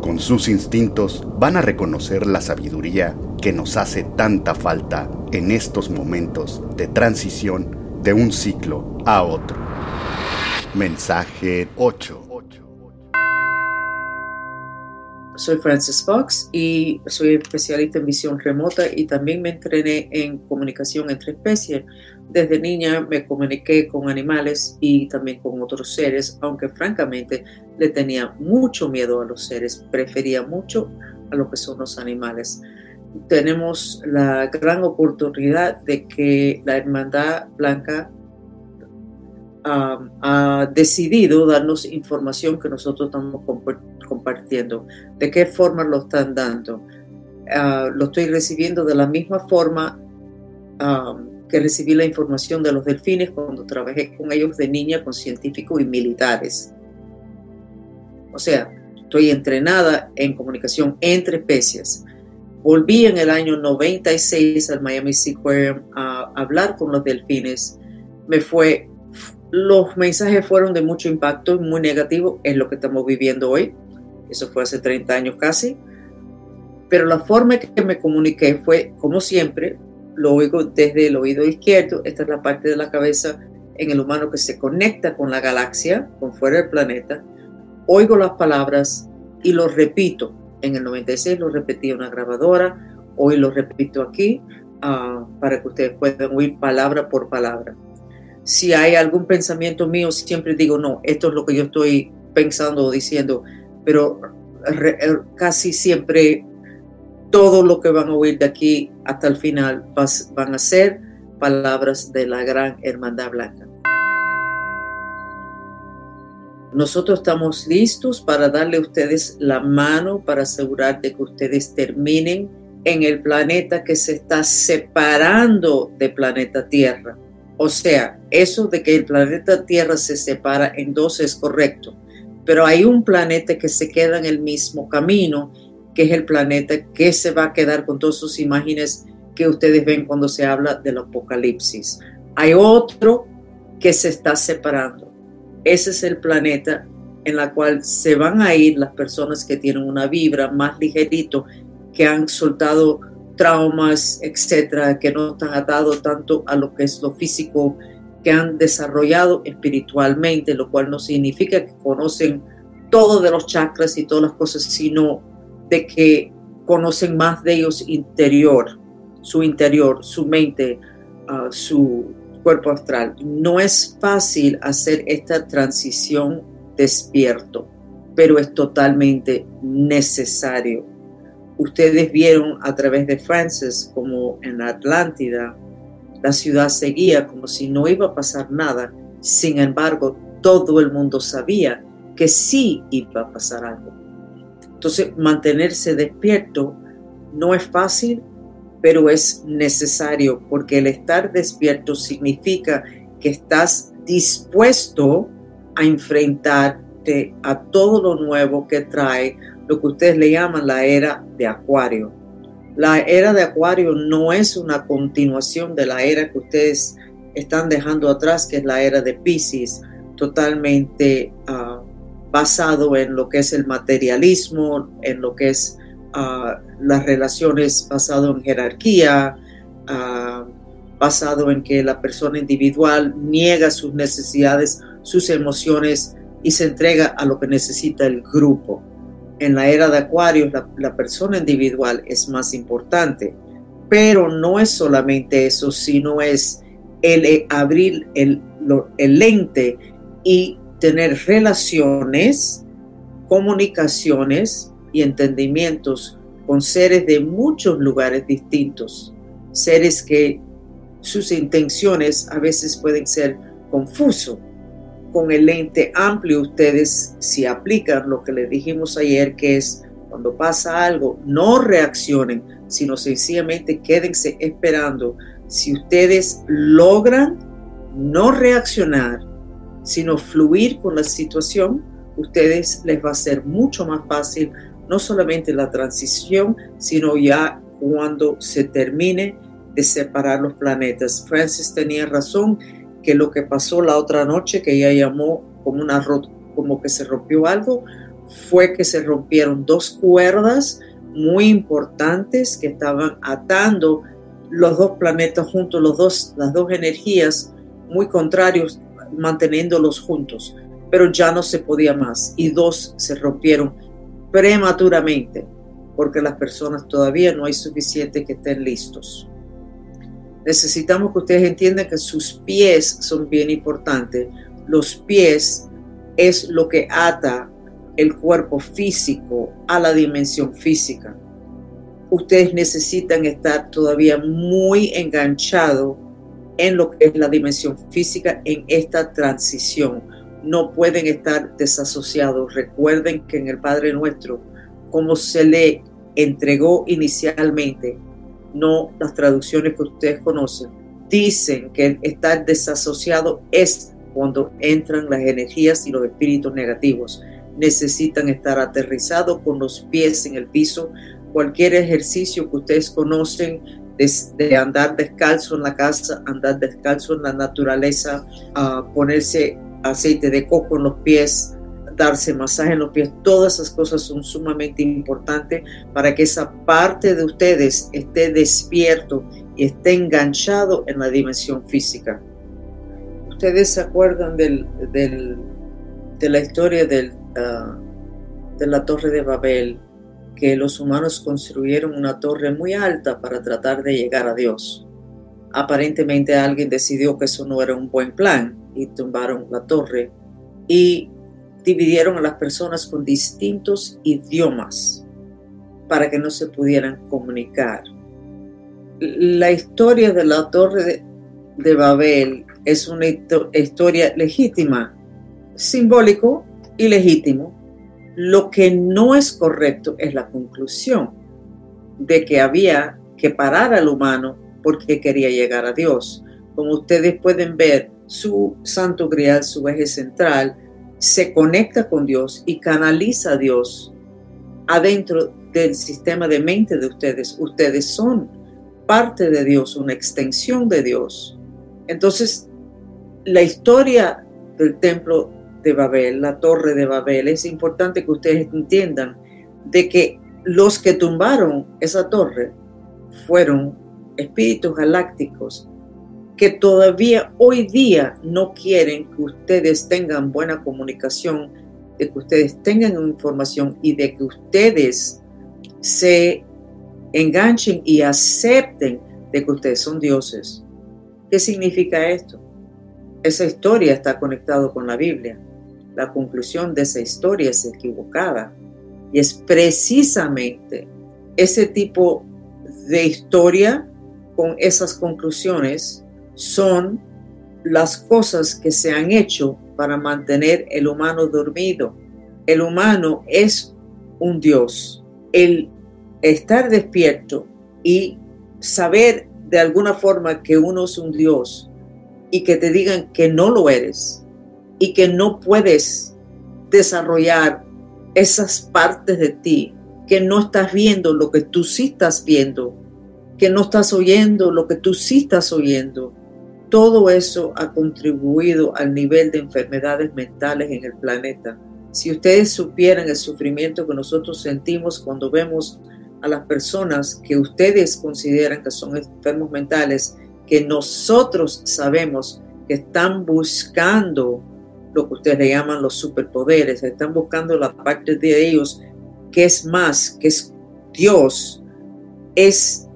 con sus instintos van a reconocer la sabiduría que nos hace tanta falta en estos momentos de transición de un ciclo a otro. Mensaje 8. Soy Francis Fox y soy especialista en visión remota y también me entrené en comunicación entre especies. Desde niña me comuniqué con animales y también con otros seres, aunque francamente le tenía mucho miedo a los seres, prefería mucho a lo que son los animales. Tenemos la gran oportunidad de que la Hermandad Blanca ha decidido darnos información que nosotros estamos compartiendo. ¿De qué forma lo están dando? Ah, lo estoy recibiendo de la misma forma que recibí la información de los delfines cuando trabajé con ellos de niña con científicos y militares. O sea, estoy entrenada en comunicación entre especies. Volví en el año 96 al Miami Sea Aquarium a hablar con los delfines. Me fue los mensajes fueron de mucho impacto, muy negativo, es lo que estamos viviendo hoy. Eso fue hace 30 años casi. Pero la forma que me comuniqué fue, como siempre, lo oigo desde el oído izquierdo. Esta es la parte de la cabeza en el humano que se conecta con la galaxia, con fuera del planeta. Oigo las palabras y lo repito. En el 96 lo repetí en una grabadora, hoy lo repito aquí ah, para que ustedes puedan oír palabra por palabra si hay algún pensamiento mío, siempre digo, no, esto es lo que yo estoy pensando o diciendo, pero casi siempre todo lo que van a oír de aquí hasta el final van a ser palabras de la gran hermandad blanca. Nosotros estamos listos para darle a ustedes la mano para asegurar de que ustedes terminen en el planeta que se está separando de planeta Tierra o sea, eso de que el planeta Tierra se separa en dos es correcto, pero hay un planeta que se queda en el mismo camino, que es el planeta que se va a quedar con todas sus imágenes que ustedes ven cuando se habla del apocalipsis. Hay otro que se está separando. Ese es el planeta en la cual se van a ir las personas que tienen una vibra más ligerito, que han soltado traumas, etcétera, que no están atados tanto a lo que es lo físico, que han desarrollado espiritualmente, lo cual no significa que conocen todo de los chakras y todas las cosas, sino de que conocen más de ellos interior, su interior, su mente, ah, su cuerpo astral. No es fácil hacer esta transición despierto, pero es totalmente necesario ustedes vieron a través de Francis como en Atlántida la ciudad seguía como si no iba a pasar nada. Sin embargo, todo el mundo sabía que sí iba a pasar algo. Entonces, mantenerse despierto no es fácil, pero es necesario porque el estar despierto significa que estás dispuesto a enfrentarte a todo lo nuevo que trae lo que ustedes le llaman la era de Acuario. La era de Acuario no es una continuación de la era que ustedes están dejando atrás, que es la era de Pisces, totalmente ah, basado en lo que es el materialismo, en lo que es ah, las relaciones basado en jerarquía, ah, basado en que la persona individual niega sus necesidades, sus emociones y se entrega a lo que necesita el grupo en la era de Acuario la, persona individual es más importante, pero no es solamente eso, sino es el eh, abrir el, el lente y tener relaciones, comunicaciones y entendimientos con seres de muchos lugares distintos, seres que sus intenciones a veces pueden ser confusos con el lente amplio ustedes si aplican lo que les dijimos ayer, que es cuando pasa algo, no reaccionen, sino sencillamente quédense esperando. Si ustedes logran no reaccionar, sino fluir con la situación, ustedes les va a ser mucho más fácil no solamente la transición, sino ya cuando se termine de separar los planetas. Francis tenía razón que lo que pasó la otra noche, que ella llamó como, una, como que se rompió algo, fue que se rompieron dos cuerdas muy importantes que estaban atando los dos planetas juntos, los dos, las dos energías muy contrarios, manteniéndolos juntos, pero ya no se podía más y dos se rompieron prematuramente porque las personas todavía no hay suficiente que estén listos. Necesitamos que ustedes entiendan que sus pies son bien importantes. Los pies es lo que ata el cuerpo físico a la dimensión física. Ustedes necesitan estar todavía muy enganchados en lo que es la dimensión física en esta transición. No pueden estar desasociados. Recuerden que en el Padre Nuestro, como se le entregó inicialmente, no las traducciones que ustedes conocen, dicen que estar desasociado es cuando entran las energías y los espíritus negativos. Necesitan estar aterrizados con los pies en el piso. Cualquier ejercicio que ustedes conocen de, andar descalzo en la casa, andar descalzo en la naturaleza, ponerse aceite de coco en los pies, darse masaje en los pies, todas esas cosas son sumamente importantes para que esa parte de ustedes esté despierto y esté enganchado en la dimensión física. Ustedes se acuerdan del, de la historia del, ah, de la torre de Babel, que los humanos construyeron una torre muy alta para tratar de llegar a Dios. Aparentemente alguien decidió que eso no era un buen plan y tumbaron la torre y dividieron a las personas con distintos idiomas para que no se pudieran comunicar. La historia de la torre de, Babel es una historia legítima, simbólico y legítimo. Lo que no es correcto es la conclusión de que había que parar al humano porque quería llegar a Dios. Como ustedes pueden ver, su santo grial, su eje central, se conecta con Dios y canaliza a Dios adentro del sistema de mente de ustedes. Ustedes son parte de Dios, una extensión de Dios. Entonces, la historia del templo de Babel, la torre de Babel, es importante que ustedes entiendan de que los que tumbaron esa torre fueron espíritus galácticos que todavía hoy día no quieren que ustedes tengan buena comunicación, de que ustedes tengan información y de que ustedes se enganchen y acepten de que ustedes son dioses. ¿Qué significa esto? Esa historia está conectada con la Biblia. La conclusión de esa historia es equivocada. Y es precisamente ese tipo de historia con esas conclusiones son las cosas que se han hecho para mantener el humano dormido. El humano es un Dios. El estar despierto y saber de alguna forma que uno es un Dios y que te digan que no lo eres y que no puedes desarrollar esas partes de ti, que no estás viendo lo que tú sí estás viendo, que no estás oyendo lo que tú sí estás oyendo, todo eso ha contribuido al nivel de enfermedades mentales en el planeta. Si ustedes supieran el sufrimiento que nosotros sentimos cuando vemos a las personas que ustedes consideran que son enfermos mentales, que nosotros sabemos que están buscando lo que ustedes le llaman los superpoderes, están buscando la parte de ellos que es más, que es Dios, es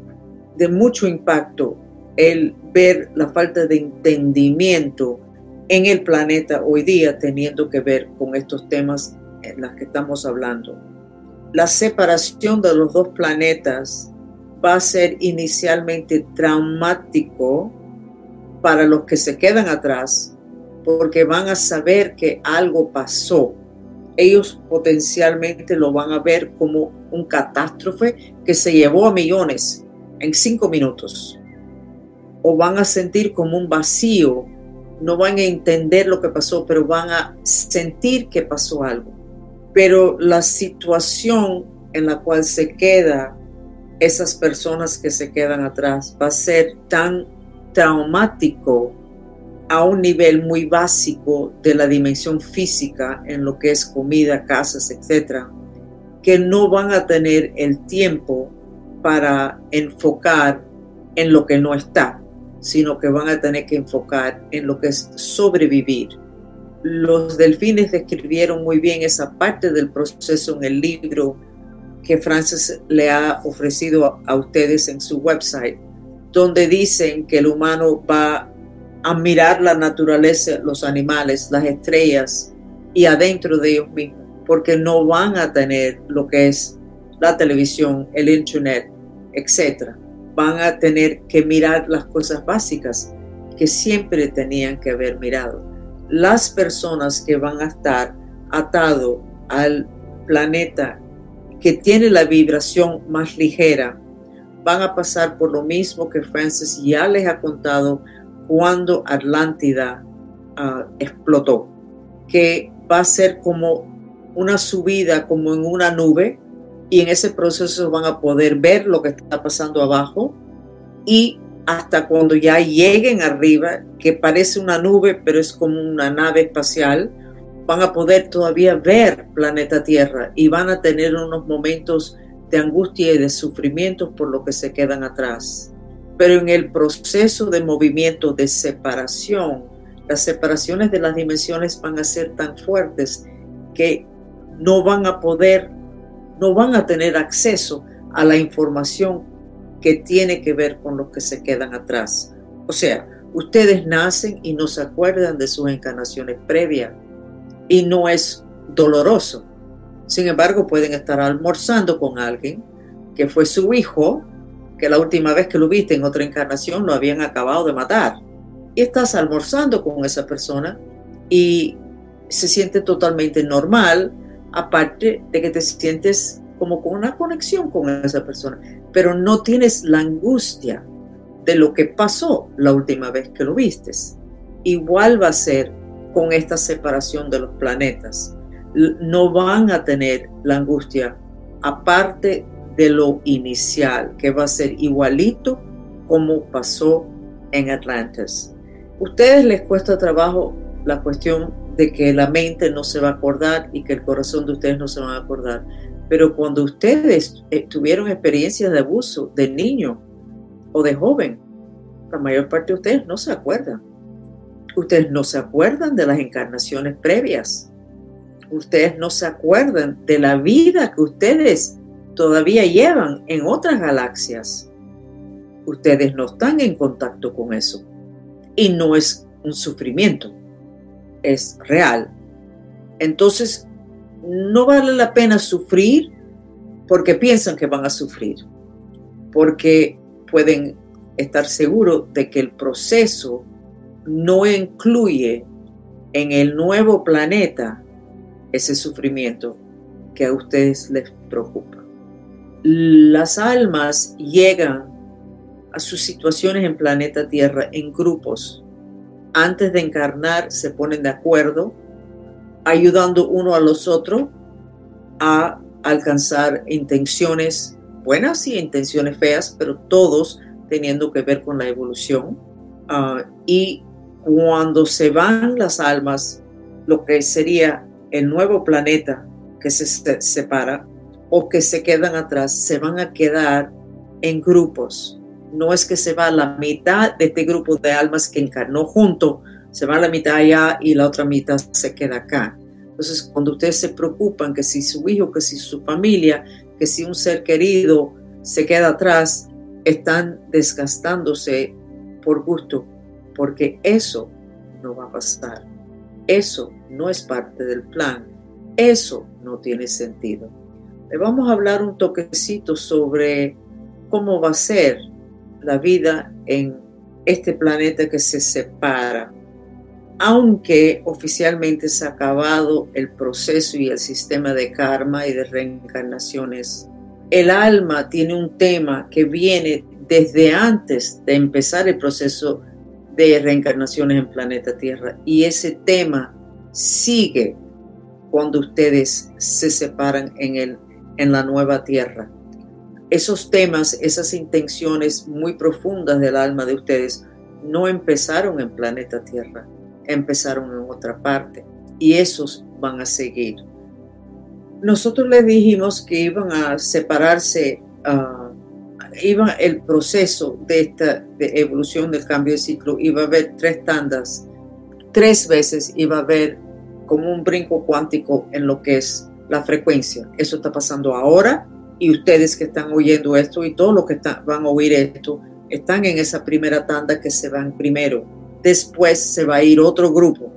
de mucho impacto el ver la falta de entendimiento en el planeta hoy día teniendo que ver con estos temas en los que estamos hablando. La separación de los dos planetas va a ser inicialmente traumático para los que se quedan atrás porque van a saber que algo pasó ellos potencialmente lo van a ver como un catástrofe que se llevó a millones en cinco minutos. O van a sentir como un vacío, no van a entender lo que pasó, pero van a sentir que pasó algo. Pero la situación en la cual se queda esas personas que se quedan atrás va a ser tan traumático a un nivel muy básico de la dimensión física en lo que es comida, casas, etcétera, que no van a tener el tiempo para enfocar en lo que no está, sino que van a tener que enfocar en lo que es sobrevivir. Los delfines describieron muy bien esa parte del proceso en el libro que Francis le ha ofrecido a ustedes en su website, donde dicen que el humano va a mirar la naturaleza, los animales, las estrellas y adentro de ellos mismos, porque no van a tener lo que es la televisión, el internet, etc. Van a tener que mirar las cosas básicas que siempre tenían que haber mirado. Las personas que van a estar atados al planeta que tiene la vibración más ligera van a pasar por lo mismo que Francis ya les ha contado cuando Atlántida ah, explotó, que va a ser como una subida como en una nube y en ese proceso van a poder ver lo que está pasando abajo y hasta cuando ya lleguen arriba, que parece una nube, pero es como una nave espacial, van a poder todavía ver planeta Tierra y van a tener unos momentos de angustia y de sufrimiento por lo que se quedan atrás. Pero en el proceso de movimiento de separación, las separaciones de las dimensiones van a ser tan fuertes que no van a poder, no van a tener acceso a la información que tiene que ver con los que se quedan atrás. O sea, ustedes nacen y no se acuerdan de sus encarnaciones previas y no es doloroso. Sin embargo, pueden estar almorzando con alguien que fue su hijo, que la última vez que lo viste en otra encarnación lo habían acabado de matar. Y estás almorzando con esa persona y se siente totalmente normal, aparte de que te sientes como con una conexión con esa persona, pero no tienes la angustia de lo que pasó la última vez que lo vistes. Igual va a ser con esta separación de los planetas. No van a tener la angustia aparte de lo inicial, que va a ser igualito como pasó en Atlantis. Ustedes les cuesta trabajo la cuestión de que la mente no se va a acordar y que el corazón de ustedes no se va a acordar. Pero cuando ustedes eh, tuvieron experiencias de abuso de niño o de joven, la mayor parte de ustedes no se acuerdan. Ustedes no se acuerdan de las encarnaciones previas. Ustedes no se acuerdan de la vida que ustedes todavía llevan en otras galaxias. Ustedes no están en contacto con eso. Y no es un sufrimiento, es real. Entonces, no vale la pena sufrir porque piensan que van a sufrir, porque pueden estar seguros de que el proceso no incluye en el nuevo planeta ese sufrimiento que a ustedes les preocupa. Las almas llegan a sus situaciones en planeta Tierra en grupos. Antes de encarnar se ponen de acuerdo, ayudando uno a los otros a alcanzar intenciones buenas y intenciones feas, pero todos teniendo que ver con la evolución. Ah, y cuando se van las almas, lo que sería el nuevo planeta que se separa o que se quedan atrás, se van a quedar en grupos. No es que se va la mitad de este grupo de almas que encarnó junto, se va la mitad allá y la otra mitad se queda acá. Entonces, cuando ustedes se preocupan que si su hijo, que si su familia, que si un ser querido se queda atrás, están desgastándose por gusto porque eso no va a pasar. Eso no es parte del plan. Eso no tiene sentido. Le vamos a hablar un toquecito sobre cómo va a ser la vida en este planeta que se separa. aunque oficialmente se ha acabado el proceso y el sistema de karma y de reencarnaciones, el alma tiene un tema que viene desde antes de empezar el proceso de reencarnaciones en planeta Tierra y ese tema sigue cuando ustedes se separan en, el, en la nueva Tierra. Esos temas, esas intenciones muy profundas del alma de ustedes no empezaron en planeta Tierra, empezaron en otra parte y esos van a seguir. Nosotros les dijimos que iban a separarse, uh, iba el proceso de esta evolución del cambio de ciclo, iba a haber tres tandas, tres veces iba a haber como un brinco cuántico en lo que es la frecuencia. Eso está pasando ahora y ustedes que están oyendo esto y todos los que van a oír esto, están en esa primera tanda que se van primero después se va a ir otro grupo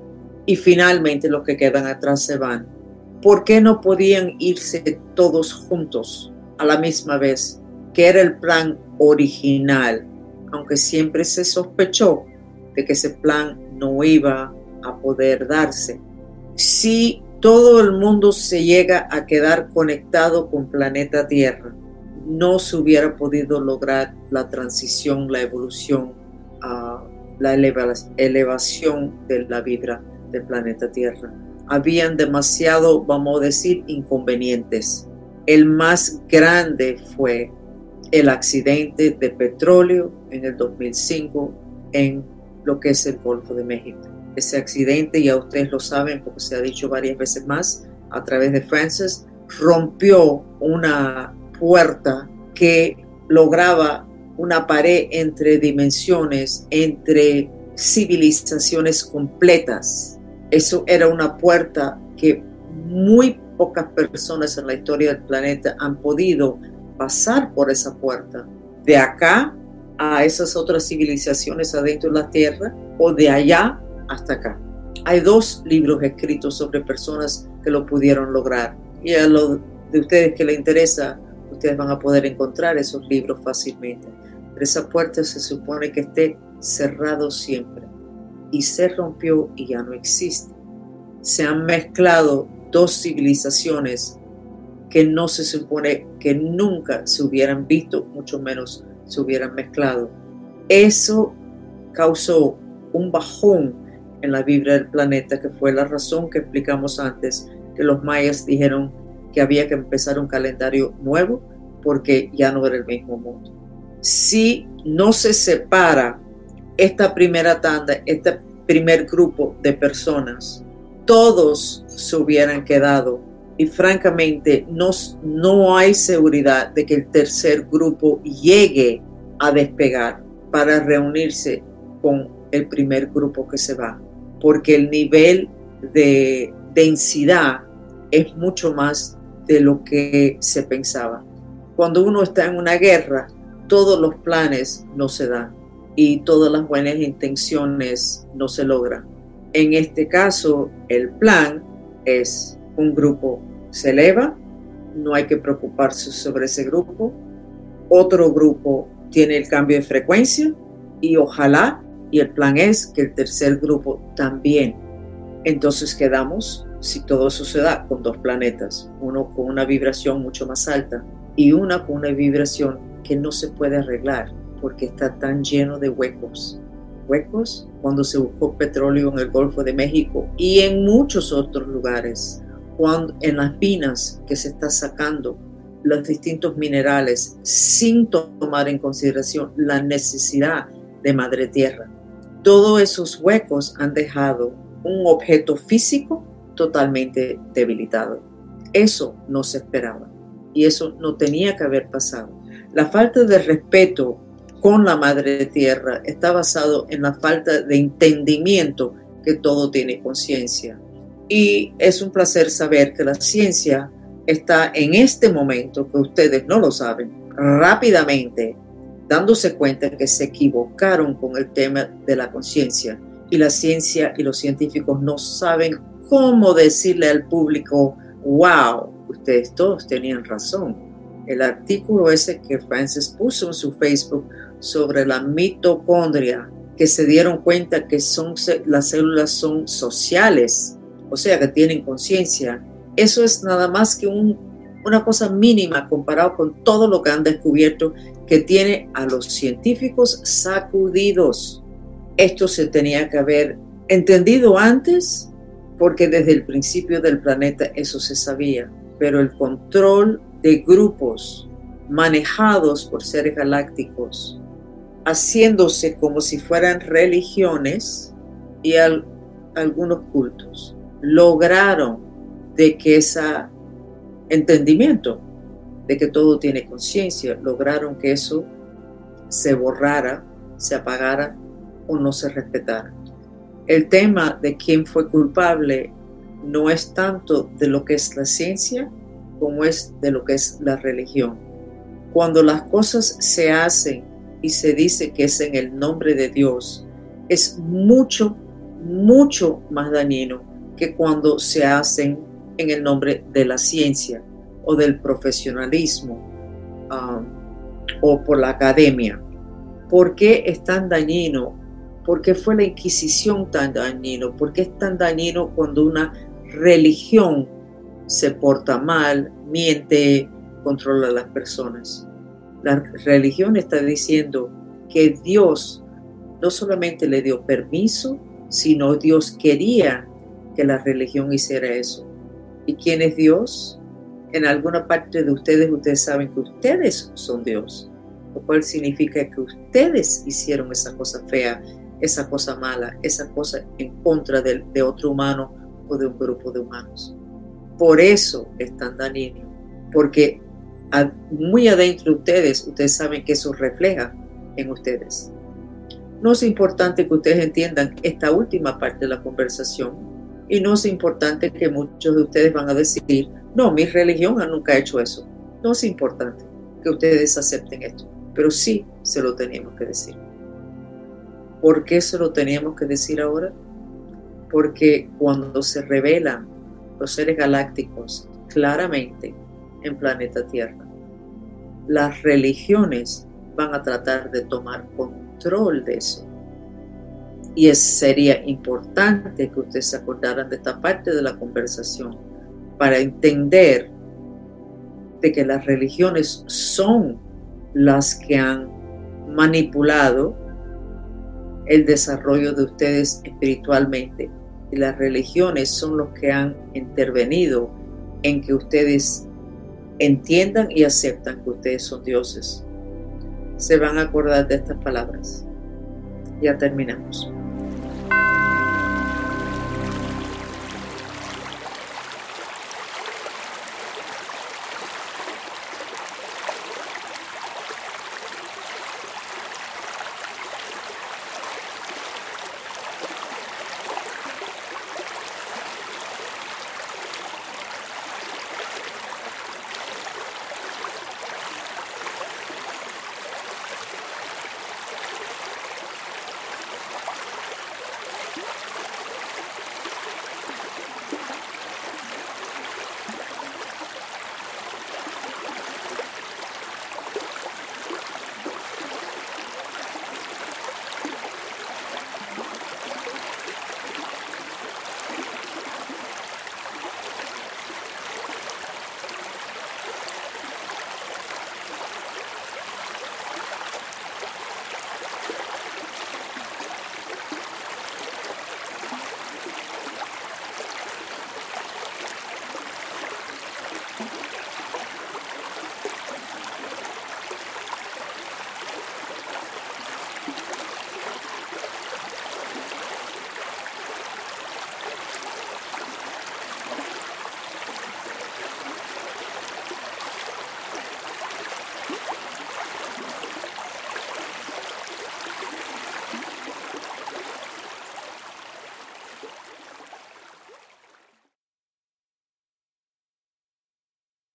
y finalmente los que quedan atrás se van. ¿Por qué no podían irse todos juntos a la misma vez? Que era el plan original, aunque siempre se sospechó de que ese plan no iba a poder darse. Si todo el mundo se llega a quedar conectado con planeta Tierra, no se hubiera podido lograr la transición, la evolución la elevación de la vibra del planeta Tierra. Habían demasiado, vamos a decir, inconvenientes. El más grande fue el accidente de petróleo en el 2005 en lo que es el Golfo de México. Ese accidente, ya ustedes lo saben porque se ha dicho varias veces más a través de Francis, rompió una puerta que lograba una pared entre dimensiones, entre civilizaciones completas. Eso era una puerta que muy pocas personas en la historia del planeta han podido pasar por esa puerta. De acá a esas otras civilizaciones adentro de la Tierra o de allá hasta acá. Hay dos libros escritos sobre personas que lo pudieron lograr. Y a los de ustedes que les interesa, ustedes van a poder encontrar esos libros fácilmente esa puerta se supone que esté cerrado siempre y se rompió y ya no existe. Se han mezclado dos civilizaciones que no se supone que nunca se hubieran visto, mucho menos se hubieran mezclado. Eso causó un bajón en la vibra del planeta, que fue la razón que explicamos antes, que los mayas dijeron que había que empezar un calendario nuevo porque ya no era el mismo mundo. Si no se separa esta primera tanda, este primer grupo de personas, todos se hubieran quedado. Y francamente no, no hay seguridad de que el tercer grupo llegue a despegar para reunirse con el primer grupo que se va, porque el nivel de densidad es mucho más de lo que se pensaba. Cuando uno está en una guerra, todos los planes no se dan y todas las buenas intenciones no se logran. En este caso, el plan es un grupo se eleva, no hay que preocuparse sobre ese grupo. Otro grupo tiene el cambio de frecuencia y ojalá, y el plan es que el tercer grupo también. Entonces quedamos, si todo eso con dos planetas, uno con una vibración mucho más alta y una con una vibración que no se puede arreglar porque está tan lleno de huecos. Huecos cuando se buscó petróleo en el Golfo de México y en muchos otros lugares, cuando en las minas que se está sacando los distintos minerales sin tomar en consideración la necesidad de madre tierra. Todos esos huecos han dejado un objeto físico totalmente debilitado. Eso no se esperaba y eso no tenía que haber pasado. La falta de respeto con la madre tierra está basado en la falta de entendimiento que todo tiene conciencia. Y es un placer saber que la ciencia está en este momento, que ustedes no lo saben, rápidamente dándose cuenta que se equivocaron con el tema de la conciencia. Y la ciencia y los científicos no saben cómo decirle al público, wow, ustedes todos tenían razón el artículo ese que Francis puso en su Facebook sobre la mitocondria que se dieron cuenta que son, las células son sociales, o sea, que tienen conciencia. Eso es nada más que una cosa mínima comparado con todo lo que han descubierto que tiene a los científicos sacudidos. Esto se tenía que haber entendido antes porque desde el principio del planeta eso se sabía, pero el control de grupos manejados por seres galácticos, haciéndose como si fueran religiones y algunos cultos, lograron de que ese entendimiento de que todo tiene conciencia, lograron que eso se borrara, se apagara o no se respetara. El tema de quién fue culpable no es tanto de lo que es la ciencia como es de lo que es la religión. Cuando las cosas se hacen y se dice que es en el nombre de Dios, es mucho, mucho más dañino que cuando se hacen en el nombre de la ciencia o del profesionalismo um, o por la academia. ¿Por qué es tan dañino? ¿Por qué fue la Inquisición tan dañino? ¿Por qué es tan dañino cuando una religión se porta mal, miente, controla a las personas? La religión está diciendo que Dios no solamente le dio permiso, sino Dios quería que la religión hiciera eso. ¿Y quién es Dios? en alguna parte de ustedes, ustedes saben que ustedes son Dios, lo cual significa que ustedes hicieron esa cosa fea, esa cosa mala, esa cosa en contra de, de otro humano o de un grupo de humanos. Por eso están dañinos, porque muy adentro de ustedes, ustedes saben que eso refleja en ustedes. No es importante que ustedes entiendan esta última parte de la conversación y no es importante que muchos de ustedes van a decir, no, mi religión nunca ha hecho eso. No es importante que ustedes acepten esto, pero sí se lo teníamos que decir. ¿Por qué se lo teníamos que decir ahora? Porque cuando se revelan los seres galácticos claramente en planeta Tierra, las religiones van a tratar de tomar control de eso. Y sería importante que ustedes se acordaran de esta parte de la conversación para entender de que las religiones son las que han manipulado el desarrollo de ustedes espiritualmente y las religiones son los que han intervenido en que ustedes entiendan y aceptan que ustedes son dioses. Se van a acordar de estas palabras. Ya terminamos.